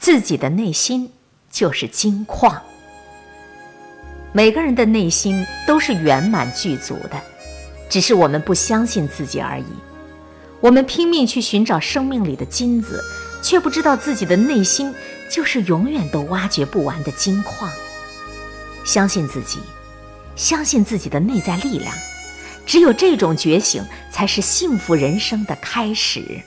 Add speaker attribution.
Speaker 1: 自己的内心就是金矿。每个人的内心都是圆满具足的只是我们不相信自己而已。我们拼命去寻找生命里的金子却不知道自己的内心就是永远都挖掘不完的金矿。相信自己相信自己的内在力量只有这种觉醒才是幸福人生的开始。